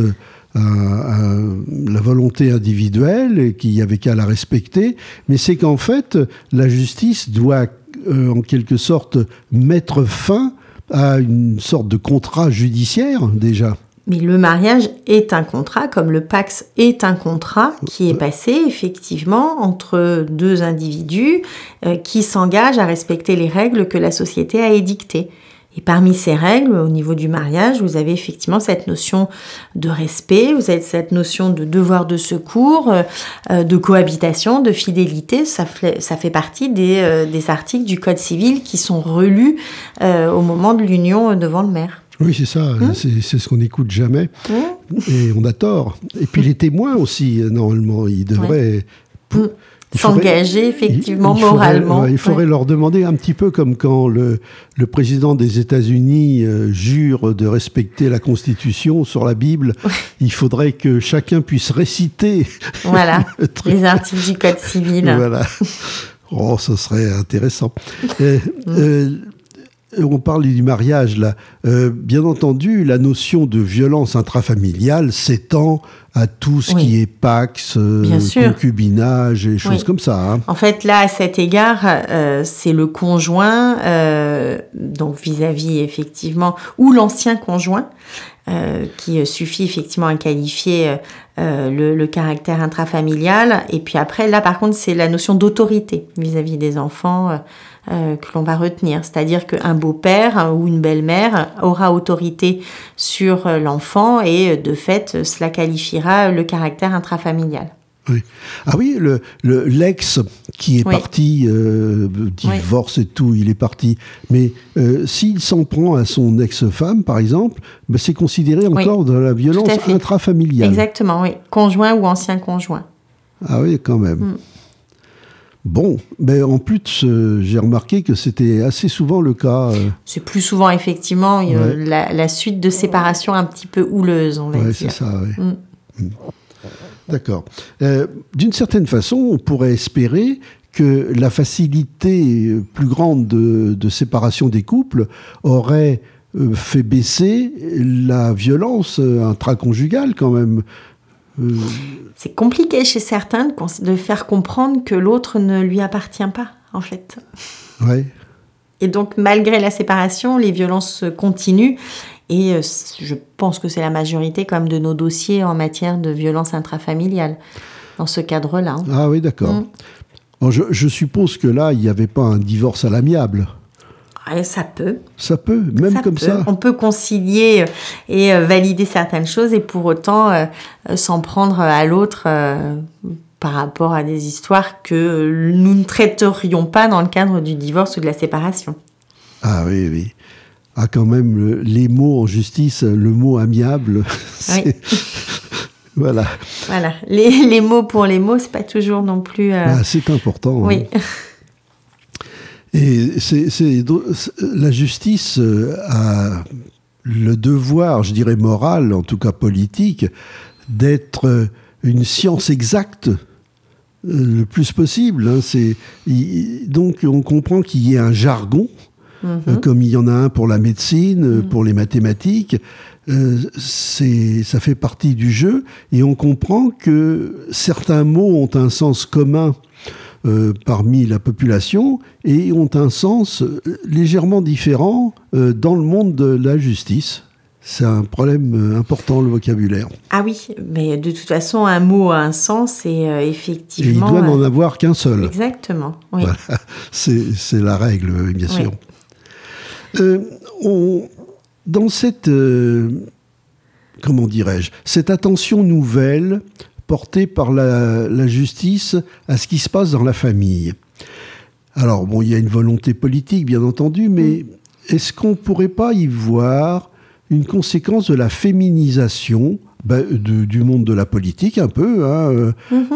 un- un- la volonté individuelle et qu'il n'y avait qu'à la respecter. Mais c'est qu'en fait, la justice doit euh, en quelque sorte mettre fin à une sorte de contrat judiciaire déjà.
Mais le mariage est un contrat, comme le Pax est un contrat qui est passé effectivement entre deux individus euh, qui s'engagent à respecter les règles que la société a édictées. Et parmi ces règles, au niveau du mariage, vous avez effectivement cette notion de respect, vous avez cette notion de devoir de secours, euh, euh, de cohabitation, de fidélité. Ça fait, ça fait partie des, euh, des articles du Code civil qui sont relus euh, au moment de l'union devant le maire.
Oui, c'est ça, c'est c'est ce qu'on n'écoute jamais.
Mmh.
et on a tort. Et puis les témoins aussi, normalement, ils devraient...
Mm. S'engager effectivement
il
moralement.
il faudrait
Ouais.
leur demander un petit peu comme quand le, le président des États-Unis euh, jure de respecter la Constitution sur la Bible. Il faudrait que chacun puisse réciter.
Voilà,
le truc.
les articles du Code civil.
Voilà. Oh, ce serait intéressant. Euh, euh, on parle du mariage là. Euh, bien entendu, la notion de violence intrafamiliale s'étend à tout ce
Oui.
qui est pax, euh, concubinage et choses
Oui.
comme ça. hein.
En fait, là, à cet égard, euh, c'est le conjoint, euh, donc vis-à-vis effectivement, ou l'ancien conjoint, euh, qui euh, suffit effectivement à qualifier euh, euh, le, le caractère intrafamilial. Et puis après, là, par contre, c'est la notion d'autorité vis-à-vis des enfants euh, que l'on va retenir. C'est-à-dire qu'un beau-père hein, ou une belle-mère aura autorité sur euh, l'enfant et euh, de fait, cela qualifiera le caractère intrafamilial.
Oui. Ah oui, le le- l'ex qui est
Oui.
parti, euh, divorce et tout, il est parti. Mais euh, s'il s'en prend à son ex-femme, par exemple, ben, c'est considéré encore de la violence intrafamiliale.
Exactement, oui. Conjoint ou ancien conjoint.
Ah oui, quand même.
Mm.
Bon, mais en plus, euh, j'ai remarqué que c'était assez souvent le cas. euh,
C'est plus souvent effectivement euh, la, la suite de séparation un petit peu houleuse, on va
ouais, c'est
dire.
ça, ouais.
Mm.
Mm. D'accord. D'une certaine façon, on pourrait espérer que la facilité plus grande de, de séparation des couples aurait fait baisser la violence intraconjugale quand même. Euh,
C'est compliqué chez certains de, faire comprendre que l'autre ne lui appartient pas, en fait.
ouais.
Et donc, malgré la séparation, les violences continuent. Et euh, je pense que c'est la majorité quand même de nos dossiers en matière de violence intrafamiliale, dans ce cadre-là. hein.
Ah oui, d'accord.
Mm.
Bon, je, je suppose que là, il n'y avait pas un divorce à l'amiable.
Ouais, ça peut.
Ça peut, même
Ça
comme
peut.
ça.
On peut concilier euh, et euh, valider certaines choses et pour autant euh, s'en prendre à l'autre euh, par rapport à des histoires que nous ne traiterions pas dans le cadre du divorce ou de la séparation.
Ah oui, oui. Ah, quand même, le- les mots en justice, le mot amiable, c'est- voilà.
Voilà, les, les mots pour les mots, c'est pas toujours non plus. euh,
Ah, c'est important. hein. Et c'est, la justice euh, a le devoir, je dirais moral, en tout cas politique, d'être euh, une science exacte euh, le plus possible. hein. C'est, donc on comprend qu'il y ait un jargon,
Mhm.
euh, comme il y en a un pour la médecine, euh, pour les mathématiques. Euh, c'est, ça fait partie du jeu et on comprend que certains mots ont un sens commun euh, parmi la population et ont un sens euh, légèrement différent euh, dans le monde de la justice. C'est un problème important, le vocabulaire.
Ah oui, mais de toute façon, un mot a un sens et euh,
Et il
effectivement.
doit n'en avoir qu'un seul.
Exactement, oui.
Voilà. C'est la règle, bien sûr. On- dans cette, comment dirais-je, cette attention nouvelle portée par la, la justice à ce qui se passe dans la famille. Alors, bon, il y a une volonté politique, bien entendu, mais est-ce qu'on ne pourrait pas y voir une conséquence de la féminisation ben, de- du monde de la politique, un peu, hein, euh,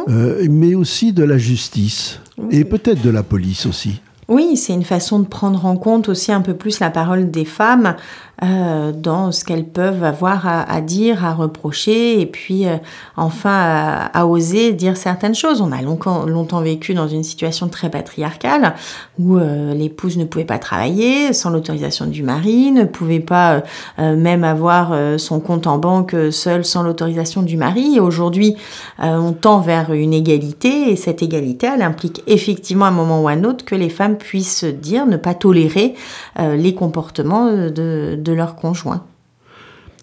euh, mais aussi de la justice, et peut-être de la police aussi?
Oui, c'est une façon de prendre en compte aussi un peu plus la parole des femmes euh, dans ce qu'elles peuvent avoir à, dire, à reprocher, et puis euh, enfin à, oser dire certaines choses. On a longtemps, vécu dans une situation très patriarcale où euh, l'épouse ne pouvait pas travailler sans l'autorisation du mari, ne pouvait pas même avoir son compte en banque euh, seul sans l'autorisation du mari. Aujourd'hui, on tend vers une égalité et cette égalité, elle implique effectivement à un moment ou à un autre que les femmes puissent dire, ne pas tolérer les comportements de, de leurs conjoints.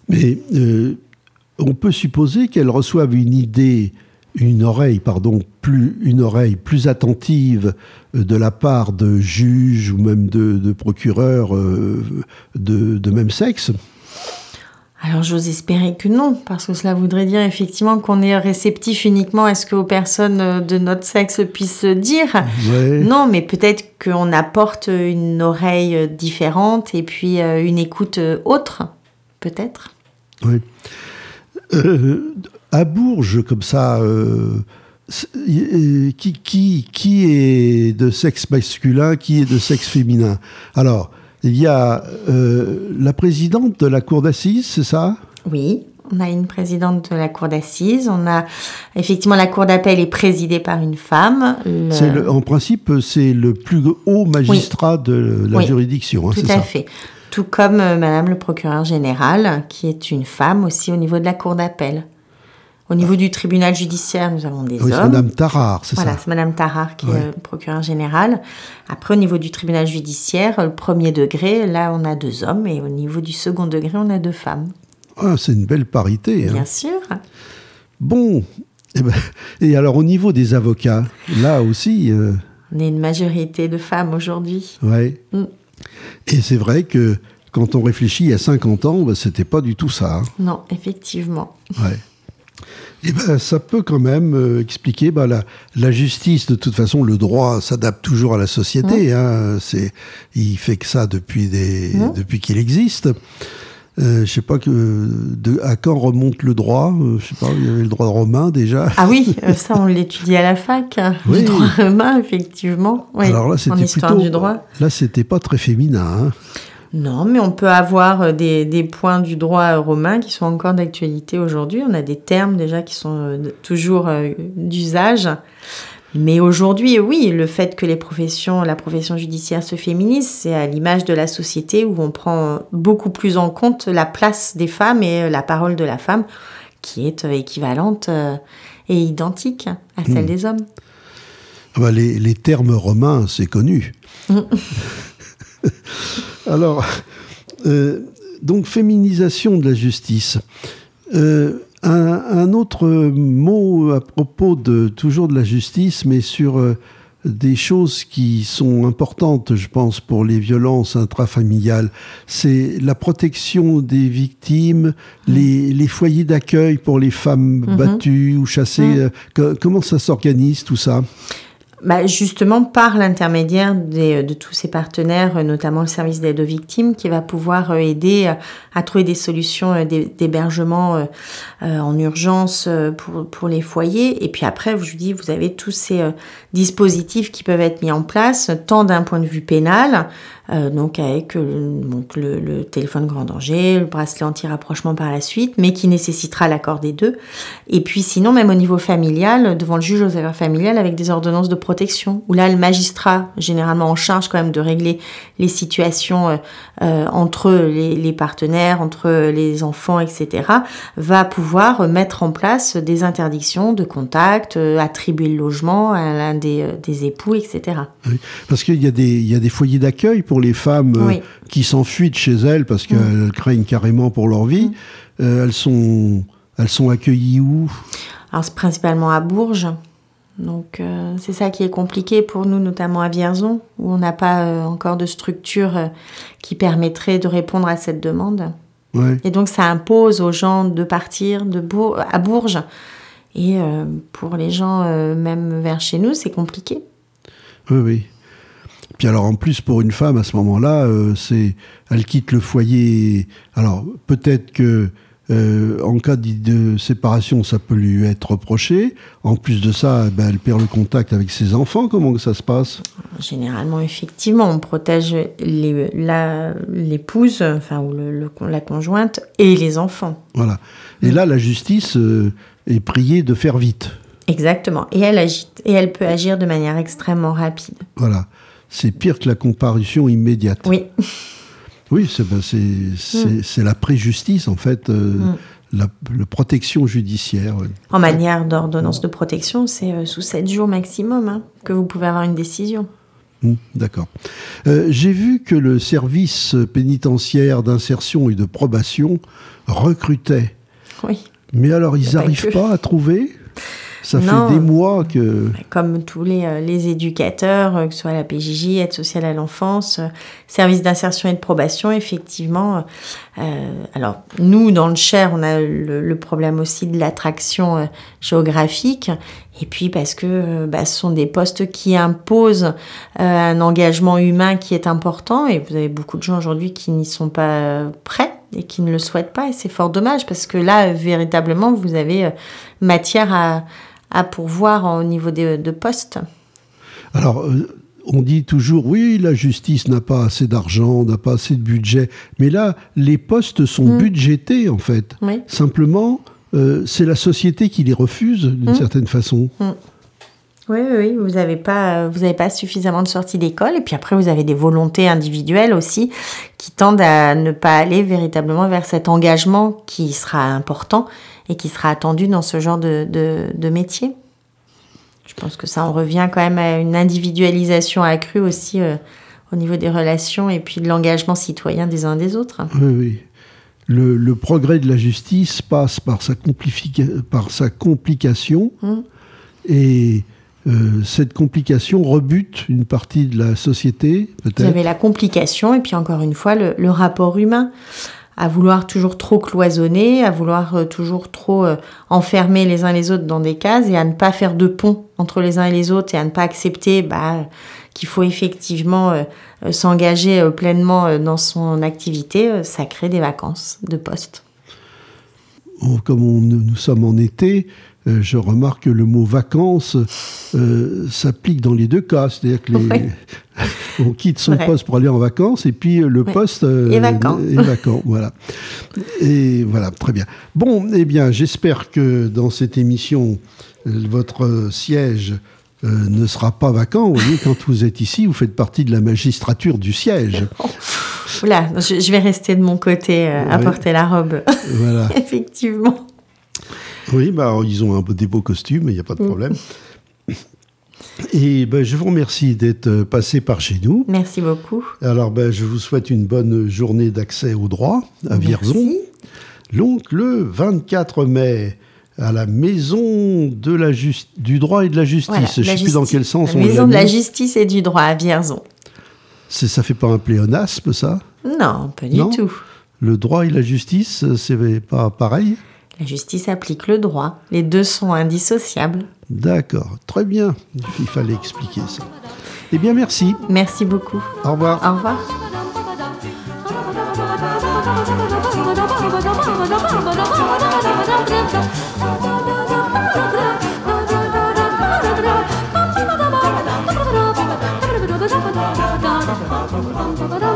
Mais euh, on peut supposer qu'elles reçoivent une idée, une oreille, pardon, plus, une oreille plus attentive euh, de la part de juges ou même de, procureurs euh, de même sexe.
Alors j'ose espérer que non, parce que cela voudrait dire effectivement qu'on est réceptif uniquement à ce que aux personnes euh, de notre sexe puissent dire.
Ouais.
Non, mais peut-être qu'on apporte une oreille différente et puis euh, une écoute euh, autre, peut-être.
Oui. Euh, à Bourges, comme ça, euh, euh, qui, qui, qui est de sexe masculin, qui est de sexe féminin? Alors, il y a euh, la présidente de la cour d'assises, c'est ça?
Oui, on a une présidente de la cour d'assises. On a effectivement la cour d'appel est présidée par une femme. Le-
En principe, c'est le plus haut magistrat de la
Oui.
juridiction, hein,
Tout à
ça
fait. Tout comme euh, Madame le procureur général, qui est une femme aussi au niveau de la cour d'appel. Au niveau du tribunal judiciaire, nous avons des
Oui, c'est
hommes.
Madame Tarare, c'est
Voilà,
ça
c'est Madame Tarare qui
Ouais.
est euh, procureur général. Après, au niveau du tribunal judiciaire, le premier degré, là, on a deux hommes. Et au niveau du second degré, on a deux femmes.
Ah, C'est une belle parité. hein.
Bien sûr.
Bon. Eh ben, et alors, au niveau des avocats, là aussi, euh,
On est une majorité de femmes aujourd'hui.
ouais.
Mm.
Et c'est vrai que quand on réfléchit il y a 50 ans, ben, c'était pas du tout ça. hein.
Non, effectivement.
Ouais. Et ben, ça peut quand même euh, expliquer ben, la, la justice. De toute façon, le droit s'adapte toujours à la société. hein. C'est, il fait que ça depuis, des, depuis qu'il existe. Euh, je sais pas que de, à quand remonte le droit. Euh, je sais pas. Il y avait le droit romain déjà.
Ah oui, euh, ça, on l'étudie à la fac.
Oui.
Le droit romain, effectivement. Oui,
Alors là,
en
c'était
histoire
plutôt.
du droit.
Là, c'était pas très féminin. hein.
Non, mais on peut avoir euh, des, des points du droit romain qui sont encore d'actualité aujourd'hui. On a des termes déjà qui sont euh, toujours euh, d'usage. Mais aujourd'hui, oui, le fait que les professions, la profession judiciaire se féminise, c'est à l'image de la société où on prend beaucoup plus en compte la place des femmes et la parole de la femme qui est équivalente et identique à celle des hommes.
Ah bah, les, les termes romains, c'est connu. Alors, euh, donc féminisation de la justice. Euh, un, un autre mot à propos de toujours de la justice, mais sur euh, des choses qui sont importantes, je pense, pour les violences intrafamiliales, c'est la protection des victimes, les, les foyers d'accueil pour les femmes battues ou chassées. euh, co- comment ça s'organise tout ça?
Bah, justement par l'intermédiaire des- de tous ces partenaires, euh, notamment le service d'aide aux victimes, qui va pouvoir euh, aider euh, à trouver des solutions euh, d'hé- d'hébergement euh, euh, en urgence euh, pour, pour les foyers. Et puis après, je vous dis, vous avez tous ces euh, dispositifs qui peuvent être mis en place, tant d'un point de vue pénal, euh, donc avec euh, donc le, téléphone grand danger, le bracelet anti-rapprochement par la suite, mais qui nécessitera l'accord des deux. Et puis sinon, même au niveau familial, devant le juge aux affaires familiales, avec des ordonnances de protection, où là, le magistrat, généralement en charge quand même de régler les situations euh, entre les, partenaires, entre les enfants, etc., va pouvoir mettre en place des interdictions de contact, attribuer le logement à l'un des, des époux, etc.
Parce qu'il y, a des- il y a des foyers d'accueil pour les femmes euh,
Oui. Mm.
qui s'enfuient de chez elles parce qu'elles craignent carrément pour leur vie. Euh, elles, sont, elles sont accueillies où?
Alors c'est principalement à Bourges. Donc euh, c'est ça qui est compliqué pour nous, notamment à Vierzon, où on n'a pas euh, encore de structure euh, qui permettrait de répondre à cette demande.
ouais.
Et donc ça impose aux gens de partir de à Bourges. Et pour les gens, même vers chez nous, c'est compliqué.
Oui, oui. Puis alors en plus pour une femme à ce moment-là, euh, c'est elle quitte le foyer. Alors peut-être que euh, en cas de- séparation, ça peut lui être reproché. En plus de ça, eh ben, elle perd le contact avec ses enfants. Comment que ça se passe?
Généralement, effectivement, on protège l'épouse, enfin, ou le- le- la conjointe, et les enfants.
Voilà. Et là, la justice euh, est priée de faire vite.
Exactement. Et elle agit. Et elle peut agir de manière extrêmement rapide.
Voilà. C'est pire que la comparution immédiate.
Oui.
Oui, c'est ben, c'est la pré-justice, en fait, euh, la, la protection judiciaire. ouais.
En manière d'ordonnance de protection, c'est euh, sous 7 jours maximum hein, que vous pouvez avoir une décision.
Hmm, D'accord. Euh, J'ai vu que le service pénitentiaire d'insertion et de probation recrutait.
Oui.
Mais alors, ils
pas
n'arrivent pas à trouver? Ça fait des mois que...
Comme tous les, euh, les éducateurs, euh, que ce soit la PJJ, aide sociale à l'enfance, euh, service d'insertion et de probation, effectivement. Alors, nous, dans le Cher, on a le, problème aussi de l'attraction géographique. Et puis parce que bah, ce sont des postes qui imposent un engagement humain qui est important. Et vous avez beaucoup de gens aujourd'hui qui n'y sont pas prêts et qui ne le souhaitent pas. Et c'est fort dommage parce que là, véritablement, vous avez matière à, à pourvoir au niveau de, postes
Alors, euh, on dit toujours, oui, la justice n'a pas assez d'argent, n'a pas assez de budget. Mais là, les postes sont
hmm.
budgétés, en fait. Simplement, euh, c'est la société qui les refuse, d'une
hmm.
certaine façon. Hmm.
Oui, oui, oui, vous n'avez pas, euh, pas suffisamment de sorties d'école. Et puis après, vous avez des volontés individuelles aussi qui tendent à ne pas aller véritablement vers cet engagement qui sera important et qui sera attendu dans ce genre de, de, métier. Je pense que ça en revient quand même à une individualisation accrue aussi euh, au niveau des relations et puis de l'engagement citoyen des uns des autres.
Oui, oui. Le, le, progrès de la justice passe par sa, par sa complication
hum.
et euh, cette complication rebute une partie de la société.
Vous avez la complication et puis encore une fois le, le rapport humain à vouloir toujours trop cloisonner, à vouloir euh, toujours trop euh, enfermer les uns les autres dans des cases et à ne pas faire de pont entre les uns et les autres et à ne pas accepter bah, qu'il faut effectivement euh, s'engager pleinement dans son activité, ça crée des vacances de poste.
comme nous sommes en été, euh, je remarque que le mot vacances euh, s'applique dans les deux cas. C'est-à-dire que quitte son poste pour aller en vacances et puis euh, le poste
est vacant.
Voilà. Et voilà, très bien. Bon, eh bien, j'espère que dans cette émission, votre siège ne sera pas vacant. Vous voyez, quand vous êtes ici, vous faites partie de la magistrature du siège.
Oula, je, vais rester de mon côté euh, à porter la robe.
Voilà.
Effectivement.
Oui, bah, ils ont des beaux costumes, il n'y a pas de mm. problème. Et bah, je vous remercie d'être euh, passé par chez nous.
Merci beaucoup.
Alors, bah, je vous souhaite une bonne journée d'accès au droit à Vierzon. Donc, le 24 mai, à la maison du droit et de la justice. Je ne sais plus dans quel sens
la
on
Maison de la justice et du droit à Vierzon.
C'est, ça fait pas un pléonasme, ça?
Non, pas du tout.
Le droit et la justice, c'est pas pareil?
La justice applique le droit. Les deux sont indissociables.
D'accord, très bien. Il fallait expliquer ça. Eh bien, merci.
Merci beaucoup.
Au revoir.
Au revoir.